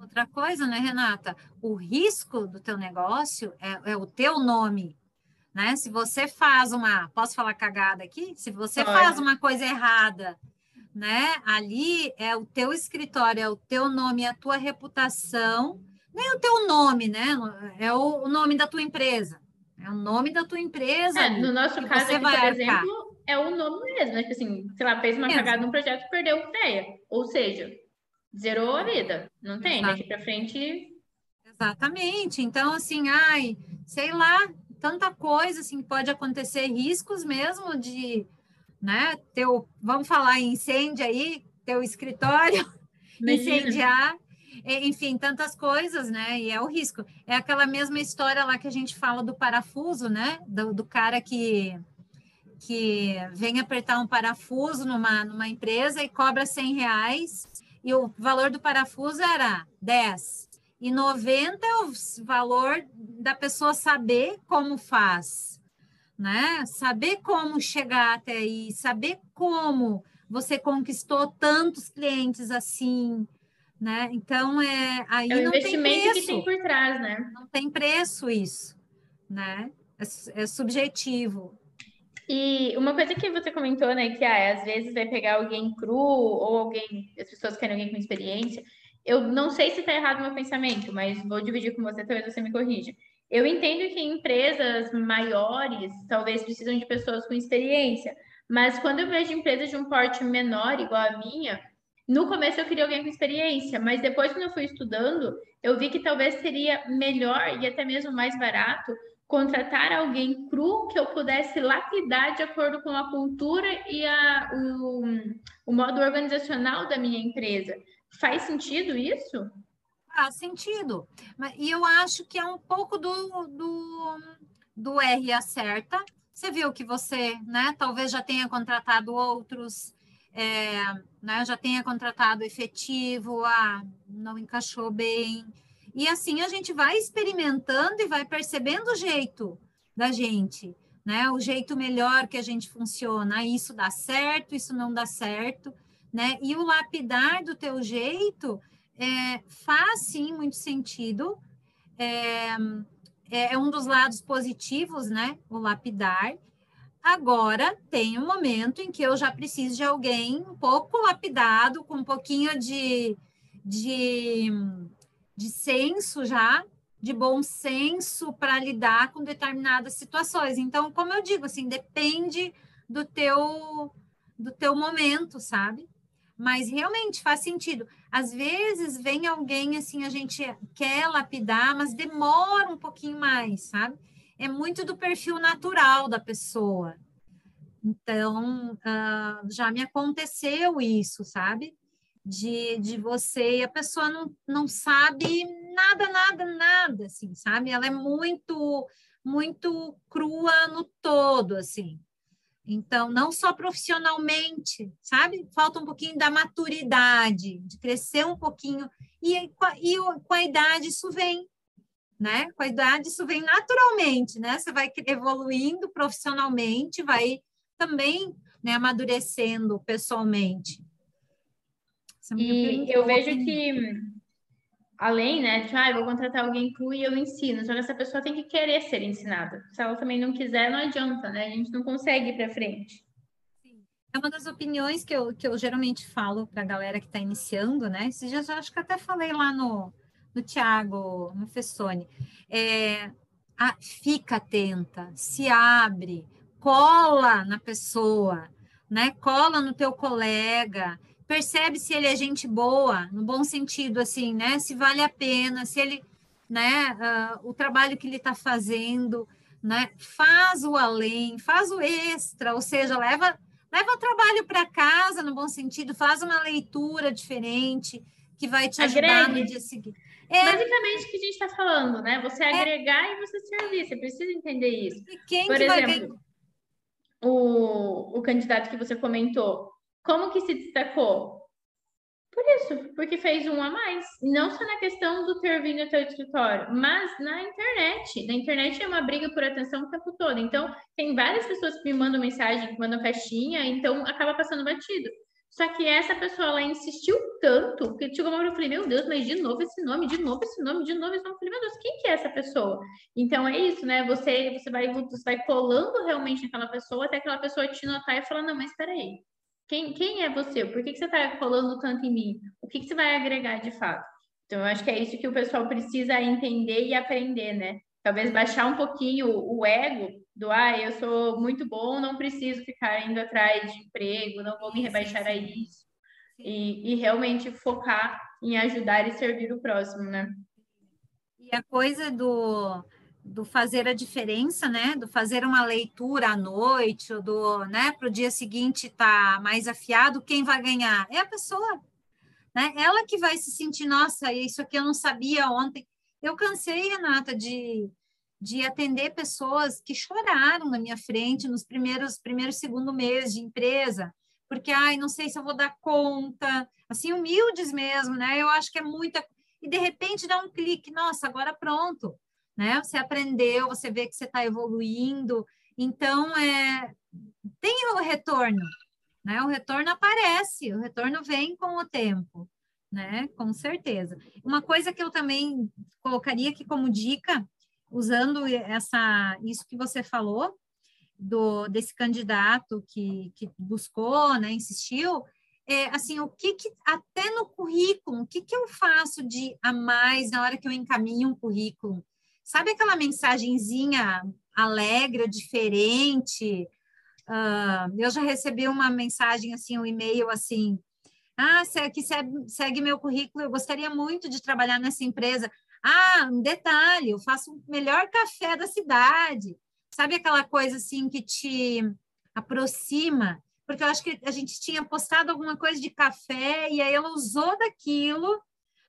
Outra coisa, né, Renata? O risco do teu negócio é, é o teu nome, né? Se você faz uma, posso falar cagada aqui? Se você faz uma coisa errada, né? Ali é o teu escritório, é o teu nome, é a tua reputação, nem o teu nome, né? É o, nome da tua empresa. É o nome da tua empresa. É, no nosso caso, aqui, por exemplo, é o nome mesmo, né? Tipo assim, sei lá, fez uma cagada num projeto e perdeu a ideia. Ou seja, zerou a vida. Não tem, Exato. daqui para frente. Exatamente. Então, assim, ai, sei lá, tanta coisa assim pode acontecer, riscos mesmo de, né, teu, vamos falar em incêndio aí, teu escritório incendiar, enfim, tantas coisas, né? E é o risco. É aquela mesma história lá que a gente fala do parafuso, né? Do, do cara que que vem apertar um parafuso numa, numa empresa e cobra 100 reais e o valor do parafuso era 10. E 90 é o valor da pessoa saber como faz, né? Saber como chegar até aí, saber como você conquistou tantos clientes assim, né? Então é aí é o não tem preço. que tem por trás, né? Não tem preço isso, né? É, é subjetivo. E uma coisa que você comentou, né, que ah, às vezes vai pegar alguém cru ou alguém, as pessoas querem alguém com experiência. Eu não sei se está errado o meu pensamento, mas vou dividir com você, talvez você me corrija. Eu entendo que empresas maiores talvez precisam de pessoas com experiência, mas quando eu vejo empresas de um porte menor, igual a minha, no começo eu queria alguém com experiência, mas depois, quando eu fui estudando, eu vi que talvez seria melhor e até mesmo mais barato contratar alguém cru que eu pudesse lapidar de acordo com a cultura e a, o, o modo organizacional da minha empresa. Faz sentido isso? Faz sentido. E eu acho que é um pouco do, do, do R acerta. Você viu que você, né, talvez já tenha contratado outros, é, né, já tenha contratado efetivo, ah, não encaixou bem. E assim a gente vai experimentando e vai percebendo o jeito da gente, né? O jeito melhor que a gente funciona. Isso dá certo, isso não dá certo, né? E o lapidar do teu jeito é, faz sim muito sentido. É, é, é um dos lados positivos, né? O lapidar. Agora tem um momento em que eu já preciso de alguém um pouco lapidado, com um pouquinho de, de, de senso já, de bom senso para lidar com determinadas situações. Então, como eu digo, assim, depende do teu do teu momento, sabe? Mas realmente faz sentido. Às vezes vem alguém assim, a gente quer lapidar, mas demora um pouquinho mais, sabe? É muito do perfil natural da pessoa. Então, uh, já me aconteceu isso, sabe? De, de você, e a pessoa não, não sabe nada, nada, nada, assim, sabe? Ela é muito, muito crua no todo, assim. Então, não só profissionalmente, sabe? Falta um pouquinho da maturidade, de crescer um pouquinho. E, e com a idade isso vem, né? Com a idade isso vem naturalmente, né? Você vai evoluindo profissionalmente, vai também né, amadurecendo pessoalmente. É e eu vejo que além, né, de, ah, vou contratar alguém cru e eu ensino, só que essa pessoa tem que querer ser ensinada. Se ela também não quiser, não adianta, né? A gente não consegue ir para frente. É uma das opiniões que eu, que eu geralmente falo para a galera que está iniciando, né? Esses dias eu acho que até falei lá no, no Tiago, no Fessoni. É, ah, fica atenta, se abre, cola na pessoa, né? Cola no teu colega, percebe se ele é gente boa, no bom sentido, assim, né? Se vale a pena, se ele, né? Uh, o trabalho que ele está fazendo, né? Faz o além, faz o extra, ou seja, leva leva o trabalho para casa, no bom sentido, faz uma leitura diferente que vai te ajudar Agregue. no dia seguinte. É, Basicamente o que a gente está falando, né? Você é, agregar e você servir, você precisa entender isso. Quem Por exemplo, vai... o, o candidato que você comentou, como que se destacou? Por isso, porque fez um a mais. Não só na questão do ter vindo até o escritório, mas na internet. Na internet é uma briga por atenção o tempo todo. Então, tem várias pessoas que me mandam mensagem, que mandam caixinha, então acaba passando batido. Só que essa pessoa, ela insistiu tanto, que chegou uma hora eu falei, meu Deus, mas de novo esse nome, de novo esse nome, de novo esse nome. Eu falei, meu Deus, quem que é essa pessoa? Então, é isso, né? Você, você, vai, você vai colando realmente aquela pessoa, até aquela pessoa te notar e falar, não, mas espera aí quem, quem é você? Por que, que você está colando tanto em mim? O que, que você vai agregar de fato? Então, eu acho que é isso que o pessoal precisa entender e aprender, né? Talvez baixar um pouquinho o ego do, ah, eu sou muito bom, não preciso ficar indo atrás de emprego, não vou me rebaixar a isso. E, e realmente focar em ajudar e servir o próximo, né? E a coisa do do fazer a diferença, né? Do fazer uma leitura à noite, ou do, né, para o dia seguinte estar tá mais afiado, quem vai ganhar? É a pessoa, né? Ela que vai se sentir, nossa, isso aqui eu não sabia ontem. Eu cansei, Renata, de, de atender pessoas que choraram na minha frente nos primeiros, primeiro, segundo mês de empresa, porque, ai, não sei se eu vou dar conta, assim, humildes mesmo, né? Eu acho que é muita. E de repente dá um clique, nossa, agora pronto né? Você aprendeu, você vê que você está evoluindo, então é, tem o retorno, né? O retorno aparece, o retorno vem com o tempo, né? Com certeza. Uma coisa que eu também colocaria aqui como dica, usando essa isso que você falou, do desse candidato que, que buscou, né, insistiu, é, assim, o que, que até no currículo, o que, que eu faço de a mais na hora que eu encaminho um currículo? Sabe aquela mensagenzinha alegre, diferente? Uh, eu já recebi uma mensagem, assim, um e-mail assim, ah, que segue, segue meu currículo, eu gostaria muito de trabalhar nessa empresa. Ah, um detalhe, eu faço o melhor café da cidade. Sabe aquela coisa assim que te aproxima? Porque eu acho que a gente tinha postado alguma coisa de café e aí ela usou daquilo,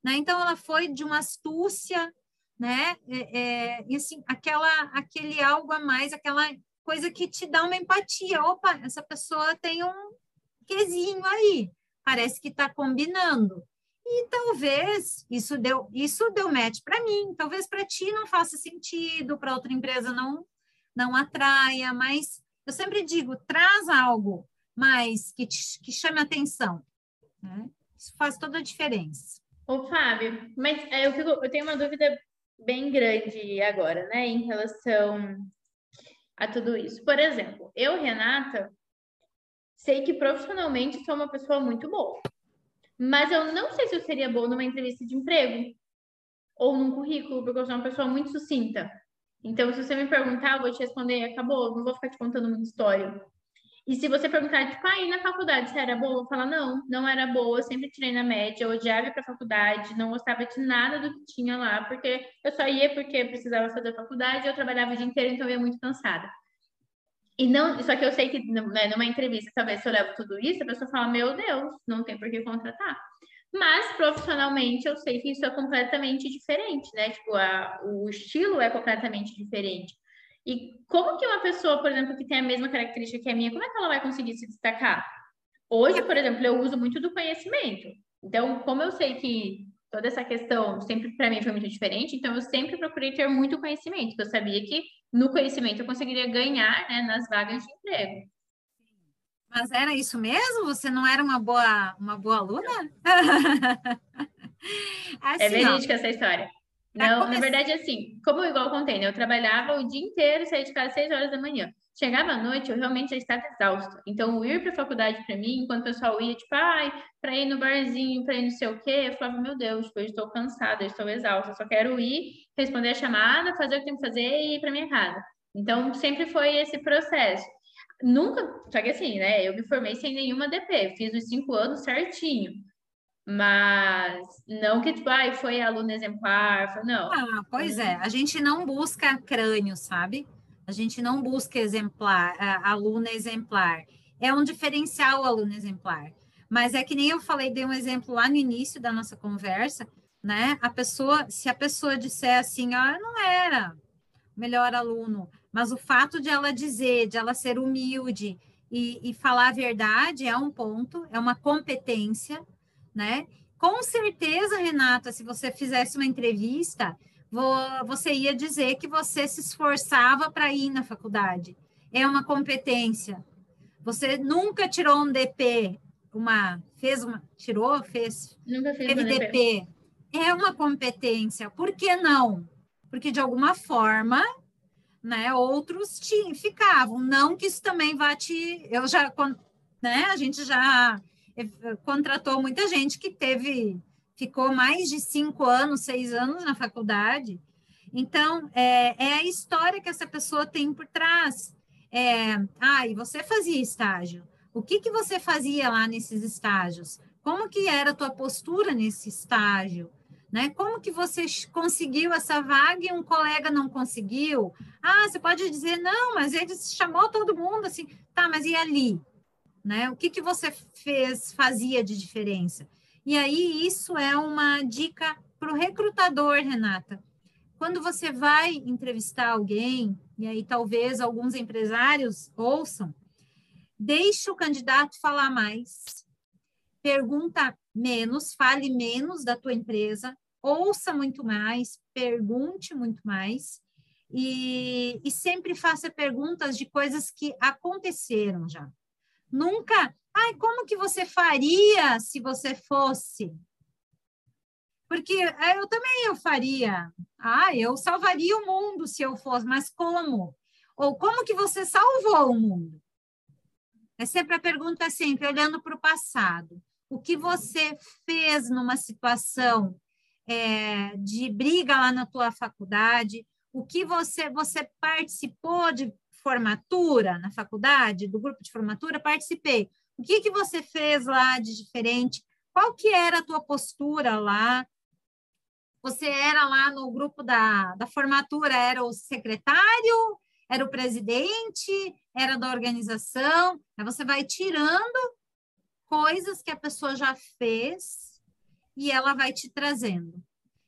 né? Então ela foi de uma astúcia, né? É, é, e assim, aquela, aquele algo a mais, aquela coisa que te dá uma empatia. Opa, essa pessoa tem um quesinho aí, parece que está combinando. E talvez isso deu isso deu match para mim, talvez para ti não faça sentido, para outra empresa não não atraia, mas eu sempre digo, traz algo mais que, te, que chame atenção. Né? Isso faz toda a diferença. Ô, Fábio, mas é, eu, fico, eu tenho uma dúvida bem grande agora, né, em relação a tudo isso. Por exemplo, eu, Renata, sei que profissionalmente sou uma pessoa muito boa, mas eu não sei se eu seria boa numa entrevista de emprego ou num currículo, porque eu sou uma pessoa muito sucinta. Então, se você me perguntar, eu vou te responder e acabou, não vou ficar te contando muita história. E se você perguntar, tipo, aí na faculdade você era boa? Eu falar, não, não era boa, eu sempre tirei na média, eu odiava ir pra faculdade, não gostava de nada do que tinha lá, porque eu só ia porque precisava fazer faculdade, eu trabalhava o dia inteiro, então eu ia muito cansada. E não, só que eu sei que né, numa entrevista, talvez se eu levo tudo isso, a pessoa fala, meu Deus, não tem por que contratar. Mas profissionalmente eu sei que isso é completamente diferente, né? Tipo, a, o estilo é completamente diferente. E como que uma pessoa, por exemplo, que tem a mesma característica que a minha, como é que ela vai conseguir se destacar? Hoje, por exemplo, eu uso muito do conhecimento. Então, como eu sei que toda essa questão sempre para mim foi muito diferente, então eu sempre procurei ter muito conhecimento, porque eu sabia que no conhecimento eu conseguiria ganhar né, nas vagas de emprego. Mas era isso mesmo? Você não era uma boa, uma boa aluna? assim, é verídica essa história. Não, na verdade, assim, como igual eu contei, né? Eu trabalhava o dia inteiro, saía de casa às 6 horas da manhã. Chegava à noite, eu realmente já estava exausta. Então, ir para a faculdade para mim, enquanto o pessoal ia, tipo, ai, para ir no barzinho, para ir não sei o quê, eu falava, meu Deus, tipo, eu estou cansada, eu estou exausta, só quero ir, responder a chamada, fazer o que tem que fazer e ir para minha casa. Então, sempre foi esse processo. Nunca, só que assim, né? Eu me formei sem nenhuma DP, fiz os cinco anos certinho. Mas não que, tipo, ai, foi aluno exemplar, foi, não. Ah, pois é, a gente não busca crânio, sabe? A gente não busca exemplar, aluno exemplar. É um diferencial o aluno exemplar. Mas é que nem eu falei, dei um exemplo lá no início da nossa conversa, né? A pessoa, se a pessoa disser assim, ah, não era melhor aluno, mas o fato de ela dizer, de ela ser humilde e, e falar a verdade é um ponto, é uma competência, né? Com certeza, Renata, se você fizesse uma entrevista, você ia dizer que você se esforçava para ir na faculdade. É uma competência. Você nunca tirou um DP, uma fez uma tirou, fez, nunca fez teve DP. DP. É uma competência. Por que não? Porque de alguma forma, né, outros te, ficavam. Não que isso também vá te, eu já, né, a gente já contratou muita gente que teve, ficou mais de cinco anos, seis anos na faculdade. Então, é, é a história que essa pessoa tem por trás. É, ah, e você fazia estágio. O que, que você fazia lá nesses estágios? Como que era a tua postura nesse estágio? Né? Como que você conseguiu essa vaga e um colega não conseguiu? Ah, você pode dizer, não, mas ele chamou todo mundo assim. Tá, mas e ali? Né? O que, que você fez, fazia de diferença? E aí, isso é uma dica para o recrutador, Renata. Quando você vai entrevistar alguém, e aí talvez alguns empresários ouçam, deixe o candidato falar mais, pergunta menos, fale menos da tua empresa, ouça muito mais, pergunte muito mais, e, e sempre faça perguntas de coisas que aconteceram já. Nunca, ai, como que você faria se você fosse? Porque eu também eu faria. Ah, eu salvaria o mundo se eu fosse, mas como? Ou como que você salvou o mundo? É sempre a pergunta é sempre olhando para o passado. O que você fez numa situação é, de briga lá na tua faculdade? O que você você participou de formatura na faculdade, do grupo de formatura? Participei. O que que você fez lá de diferente? Qual que era a tua postura lá? Você era lá no grupo da, da formatura, era o secretário, era o presidente, era da organização. Aí você vai tirando coisas que a pessoa já fez e ela vai te trazendo.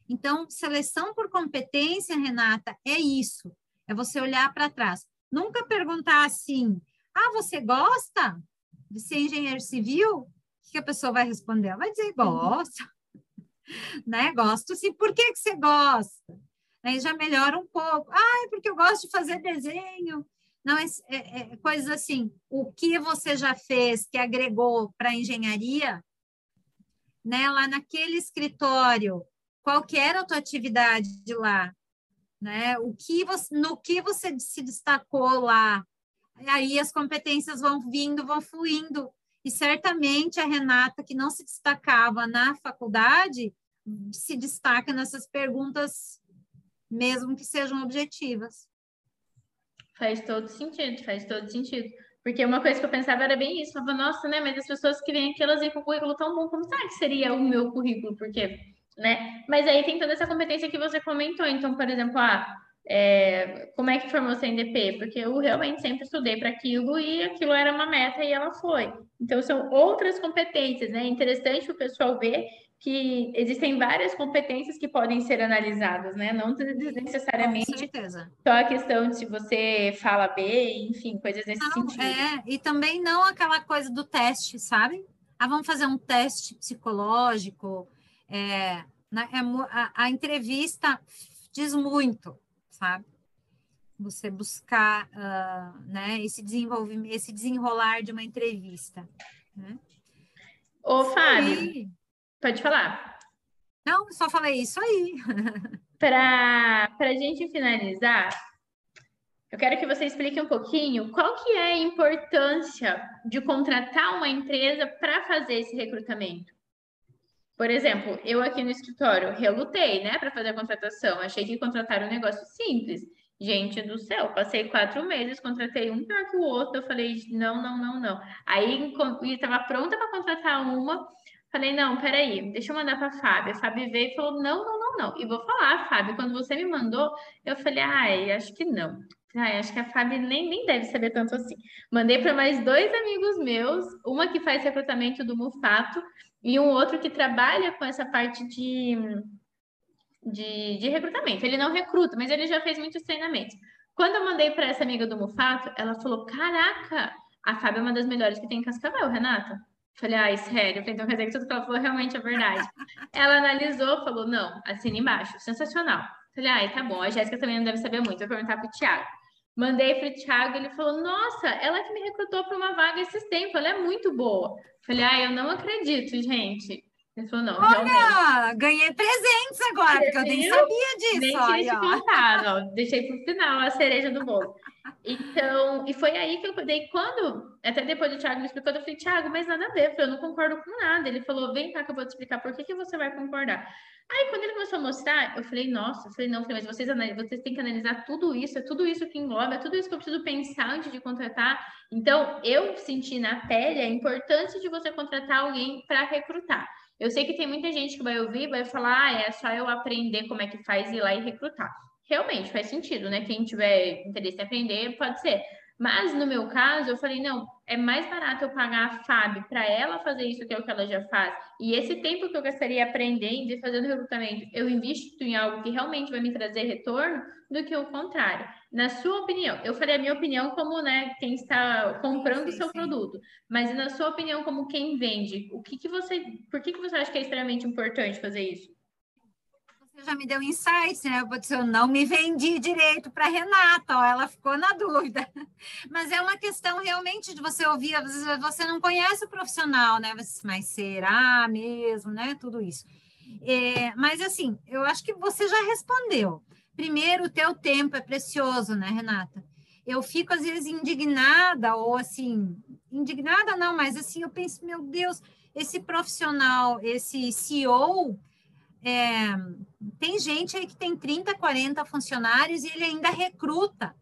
Então, seleção por competência, Renata, é isso. É você olhar para trás. Nunca perguntar assim: ah, você gosta de ser engenheiro civil? O que a pessoa vai responder? Ela vai dizer: gosto. né? Gosto sim. Por que, que você gosta? Aí já melhora um pouco. Ah, é porque eu gosto de fazer desenho. Não, é, é, é coisas assim. O que você já fez que agregou para a engenharia, né? Lá naquele escritório, qual que era a tua atividade de lá? Né? O que você, no que você se destacou lá? Aí as competências vão vindo, vão fluindo. E certamente a Renata, que não se destacava na faculdade, se destaca nessas perguntas, mesmo que sejam objetivas. Faz todo sentido, faz todo sentido. Porque uma coisa que eu pensava era bem isso. Eu falava, nossa, né? Mas as pessoas que vêm aqui, elas vêm com o currículo tão bom, como será que seria o meu currículo? Porque, né? Mas aí tem toda essa competência que você comentou. Então, por exemplo, ah, é, como é que formou seu NDP? Porque eu realmente sempre estudei para aquilo e aquilo era uma meta e ela foi. Então, são outras competências, né? É interessante o pessoal ver que existem várias competências que podem ser analisadas, né? Não necessariamente só a questão de se você fala bem, enfim, coisas nesse não, sentido. É, e também não aquela coisa do teste, sabe? Ah, vamos fazer um teste psicológico. É, né? é a, a entrevista diz muito, sabe? Você buscar uh, né, esse, desenvolvimento, esse desenrolar de uma entrevista. Né? Ô, Fábio, Pode falar. Não, só falei isso aí. Para a gente finalizar, eu quero que você explique um pouquinho qual que é a importância de contratar uma empresa para fazer esse recrutamento. Por exemplo, eu aqui no escritório relutei, né, para fazer a contratação. Achei que contratar um negócio simples. Gente do céu, passei quatro meses, contratei um pior que o outro. Eu falei, não, não, não, não. Aí estava pronta para contratar uma, Falei, não, peraí, deixa eu mandar para a Fábio. A Fábio veio e falou, não, não, não, não. E vou falar, Fábio, quando você me mandou, eu falei, ai, acho que não. Ai, acho que a Fábio nem, nem deve saber tanto assim. Mandei para mais dois amigos meus, uma que faz recrutamento do Mufato e um outro que trabalha com essa parte de, de, de recrutamento. Ele não recruta, mas ele já fez muitos treinamentos. Quando eu mandei para essa amiga do Mufato, ela falou, caraca, a Fábio é uma das melhores que tem em Cascavel, Renata. Falei, ai, sério. Então quer dizer que tudo que ela falou realmente é verdade. ela analisou, falou, não, assina embaixo, sensacional. Falei, ai, tá bom. A Jéssica também não deve saber muito. Vou perguntar pro Thiago. Mandei pro Thiago, ele falou, nossa, ela que me recrutou para uma vaga esses tempos, ela é muito boa. Falei, ai, eu não acredito, gente. Ele falou, não, Olha, realmente. ganhei presentes agora, porque eu nem sabia disso. Nem tinha te contado, ó. Deixei pro final a cereja do bolo. Então, e foi aí que eu dei quando, até depois o Thiago me explicou, eu falei, Thiago, mas nada a ver, eu não concordo com nada. Ele falou, vem cá que eu vou te explicar por que, que você vai concordar. Aí, quando ele começou a mostrar, eu falei, nossa, eu falei, não, eu falei, mas vocês, vocês têm que analisar tudo isso, é tudo isso que engloba, é tudo isso que eu preciso pensar antes de contratar. Então, eu senti na pele a importância de você contratar alguém para recrutar. Eu sei que tem muita gente que vai ouvir, vai falar, ah, é só eu aprender como é que faz e ir lá e recrutar realmente faz sentido, né? Quem tiver interesse em aprender, pode ser. Mas no meu caso, eu falei, não, é mais barato eu pagar a Fábio para ela fazer isso que é o que ela já faz. E esse tempo que eu gastaria aprendendo e fazendo recrutamento, eu invisto em algo que realmente vai me trazer retorno do que o contrário. Na sua opinião, eu falei a minha opinião como, né, quem está comprando o seu sim. produto, mas na sua opinião como quem vende, o que que você, por que que você acha que é extremamente importante fazer isso? Já me deu insights, né? Eu não me vendi direito para Renata, ó, ela ficou na dúvida. Mas é uma questão realmente de você ouvir, às vezes você não conhece o profissional, né? Mas será mesmo, né? Tudo isso. É, mas assim, eu acho que você já respondeu. Primeiro, o teu tempo é precioso, né, Renata? eu fico às vezes indignada, ou assim, indignada não, mas assim, eu penso, meu Deus, esse profissional, esse CEO, é, tem gente aí que tem 30, 40 funcionários e ele ainda recruta,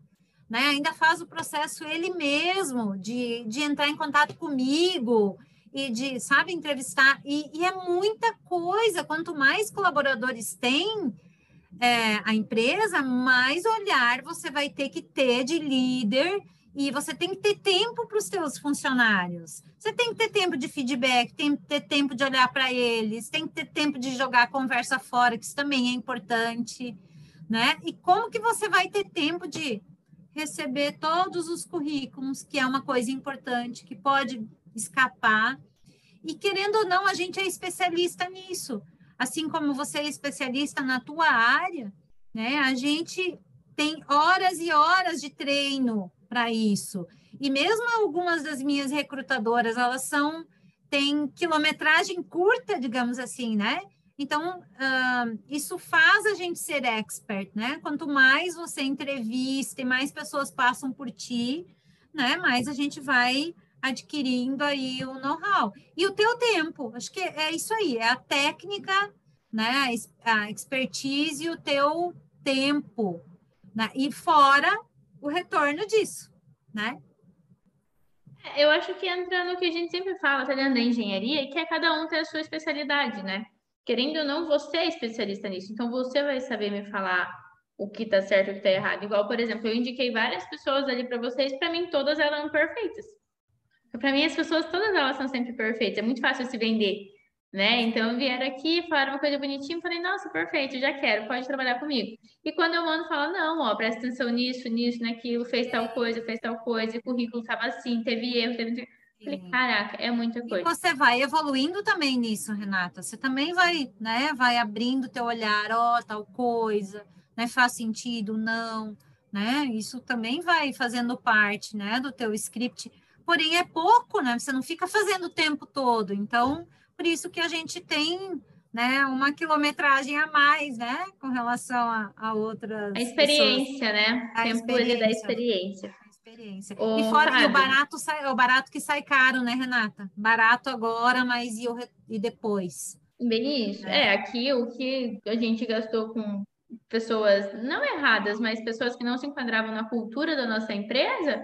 né? Ainda faz o processo ele mesmo de, de entrar em contato comigo e de, sabe, entrevistar. E, e é muita coisa. Quanto mais colaboradores tem, é, a empresa, mais olhar você vai ter que ter de líder e você tem que ter tempo para os seus funcionários. Você tem que ter tempo de feedback, tem que ter tempo de olhar para eles, tem que ter tempo de jogar a conversa fora, que isso também é importante, né? E como que você vai ter tempo de receber todos os currículos, que é uma coisa importante, que pode escapar. E querendo ou não, a gente é especialista nisso assim como você é especialista na tua área, né? A gente tem horas e horas de treino para isso. E mesmo algumas das minhas recrutadoras, elas são têm quilometragem curta, digamos assim, né? Então, uh, isso faz a gente ser expert, né? Quanto mais você entrevista e mais pessoas passam por ti, né? Mais a gente vai adquirindo aí o know-how. E o teu tempo, acho que é isso aí, é a técnica, né, a expertise e o teu tempo, né? E fora o retorno disso, né? É, eu acho que entra no que a gente sempre fala, tá dentro da engenharia, que é cada um ter a sua especialidade, né? Querendo ou não, você é especialista nisso, então você vai saber me falar o que tá certo e o que tá errado. Igual, por exemplo, eu indiquei várias pessoas ali para vocês, para mim todas eram perfeitas. Para mim, as pessoas, todas elas são sempre perfeitas. É muito fácil se vender, né? Então, vieram aqui, falaram uma coisa bonitinha, falei, nossa, perfeito, já quero, pode trabalhar comigo. E quando eu mando, fala, não, ó, presta atenção nisso, nisso, naquilo, fez tal coisa, fez tal coisa, o currículo estava assim, teve erro, teve... Falei, caraca, é muita coisa. E você vai evoluindo também nisso, Renata. Você também vai, né, vai abrindo teu olhar, ó, oh, tal coisa, né, faz sentido, não, né? Isso também vai fazendo parte, né, do teu script porém é pouco, né? Você não fica fazendo o tempo todo. Então, por isso que a gente tem né, uma quilometragem a mais, né, com relação a, a outras. A experiência, pessoas. né? A tempo experiência. da experiência. A experiência. e fora e o barato sai, o barato que sai caro, né, Renata? Barato agora, mas e, o, e depois? Bem isso. É. é, aqui o que a gente gastou com pessoas não erradas, mas pessoas que não se enquadravam na cultura da nossa empresa,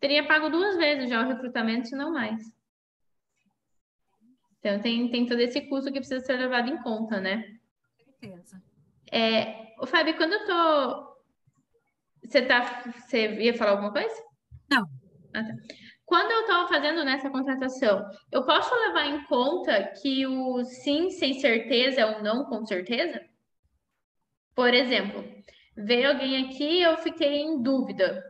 teria pago duas vezes já o recrutamento, se não mais. Então, tem, tem todo esse custo que precisa ser levado em conta, né? Certeza. É, Fábio, quando eu tô. Você tá. Você ia falar alguma coisa? Não. Ah, tá. Quando eu estou fazendo nessa contratação, eu posso levar em conta que o sim sem certeza é o não com certeza? Por exemplo, veio alguém aqui e eu fiquei em dúvida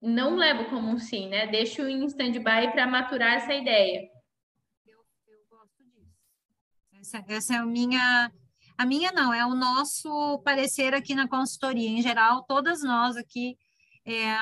não levo como um sim, né? Deixo em stand-by para maturar essa ideia. Eu, eu gosto disso. Essa, essa é a minha. A minha não, é o nosso parecer aqui na consultoria. Em geral, todas nós aqui. É,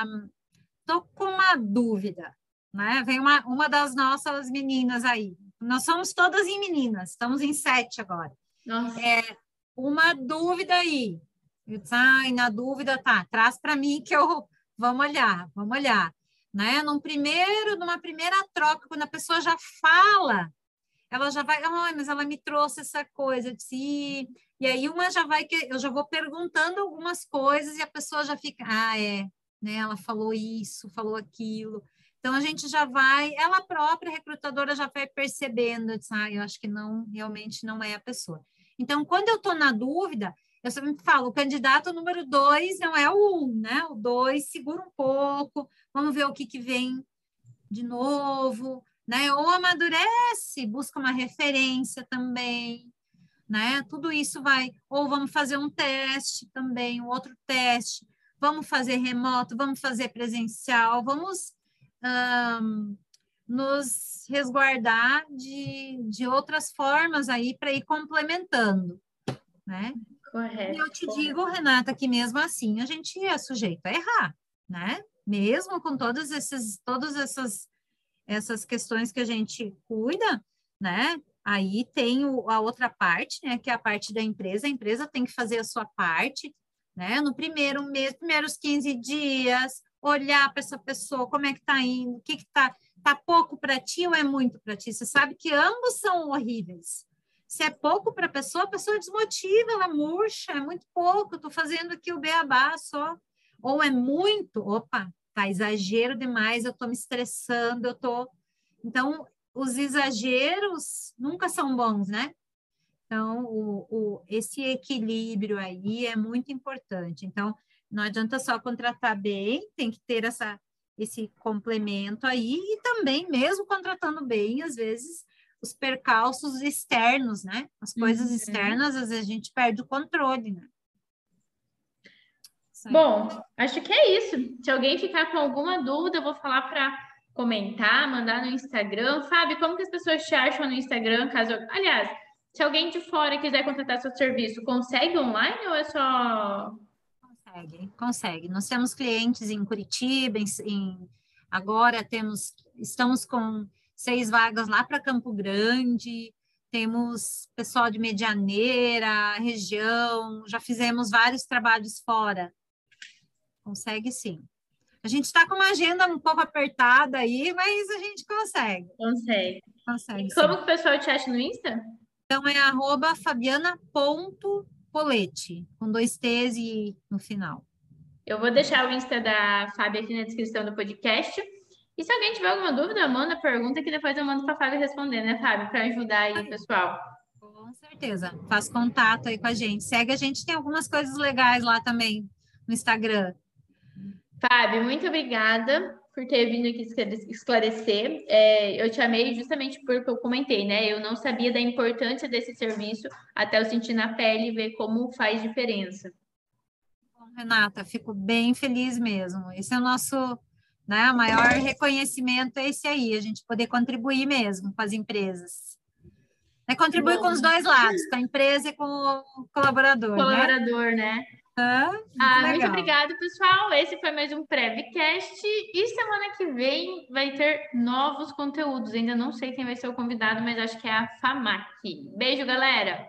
tô com uma dúvida, né? Vem uma, uma das nossas meninas aí. Nós somos todas em meninas, estamos em sete agora. Nossa. É, uma dúvida aí. Eu disse, ai, na dúvida, tá, traz para mim que eu Vamos olhar, vamos olhar. Né? Num primeiro, numa primeira troca, quando a pessoa já fala, ela já vai, ah, mas ela me trouxe essa coisa, de si e aí uma já vai que eu já vou perguntando algumas coisas e a pessoa já fica, ah, é, né? Ela falou isso, falou aquilo. Então a gente já vai, ela própria recrutadora já vai percebendo, diz, ah, eu acho que não, realmente não é a pessoa. Então, quando eu estou na dúvida, eu sempre falo, o candidato número dois não é o um, né? O dois, segura um pouco, vamos ver o que, que vem de novo, né? Ou amadurece, busca uma referência também, né? Tudo isso vai, ou vamos fazer um teste também, um outro teste, vamos fazer remoto, vamos fazer presencial, vamos um, nos resguardar de, de outras formas aí para ir complementando, né? Correto. E eu te digo, Renata, que mesmo assim a gente é sujeito a errar, né? Mesmo com todas essas, todas essas, essas questões que a gente cuida, né? Aí tem o, a outra parte, né? Que é a parte da empresa. A empresa tem que fazer a sua parte, né? No primeiro mês, primeiros 15 dias, olhar para essa pessoa, como é que está indo, o que está tá pouco para ti ou é muito para ti? Você sabe que ambos são horríveis. Se é pouco para a pessoa, a pessoa desmotiva, ela murcha, é muito pouco, estou fazendo aqui o beabá só. Ou é muito, opa, tá exagero demais, eu estou me estressando, eu estou. Então, os exageros nunca são bons, né? Então, o, o, esse equilíbrio aí é muito importante. Então, não adianta só contratar bem, tem que ter essa, esse complemento aí, e também, mesmo contratando bem, às vezes, os percalços externos, né? As coisas uhum. externas, às vezes a gente perde o controle, né? Bom, acho que é isso. Se alguém ficar com alguma dúvida, eu vou falar para comentar, mandar no Instagram. Fábio, como que as pessoas te acham no Instagram? Caso, aliás, se alguém de fora quiser contratar seu serviço, consegue online ou é só consegue, consegue. Nós temos clientes em Curitiba, em, em agora temos, estamos com seis vagas lá para Campo Grande, temos pessoal de Medianeira, região, já fizemos vários trabalhos fora. Consegue sim. A gente está com uma agenda um pouco apertada aí, mas a gente consegue. Consegue. Consegue. como sim. que o pessoal te acha no Insta? Então é arroba fabiana.polete, com dois T's e no final. Eu vou deixar o Insta da Fábia aqui na descrição do podcast. E se alguém tiver alguma dúvida, manda pergunta que depois eu mando para a Fábio responder, né, Fábio? Para ajudar aí o pessoal. Com certeza. Faz contato aí com a gente. Segue a gente, tem algumas coisas legais lá também no Instagram. Fábio, muito obrigada por ter vindo aqui esclarecer. É, eu te amei justamente porque eu comentei, né? Eu não sabia da importância desse serviço até eu sentir na pele e ver como faz diferença. Bom, Renata, fico bem feliz mesmo. Esse é o nosso né, maior reconhecimento, é esse aí, a gente poder contribuir mesmo com as empresas. É contribuir Bom. com os dois lados, com a empresa e com o colaborador. Né? Colaborador, né? né? Ah, muito, ah, muito obrigada, pessoal. Esse foi mais um Prevcast e semana que vem vai ter novos conteúdos. Ainda não sei quem vai ser o convidado, mas acho que é a FAMAC. Beijo, galera!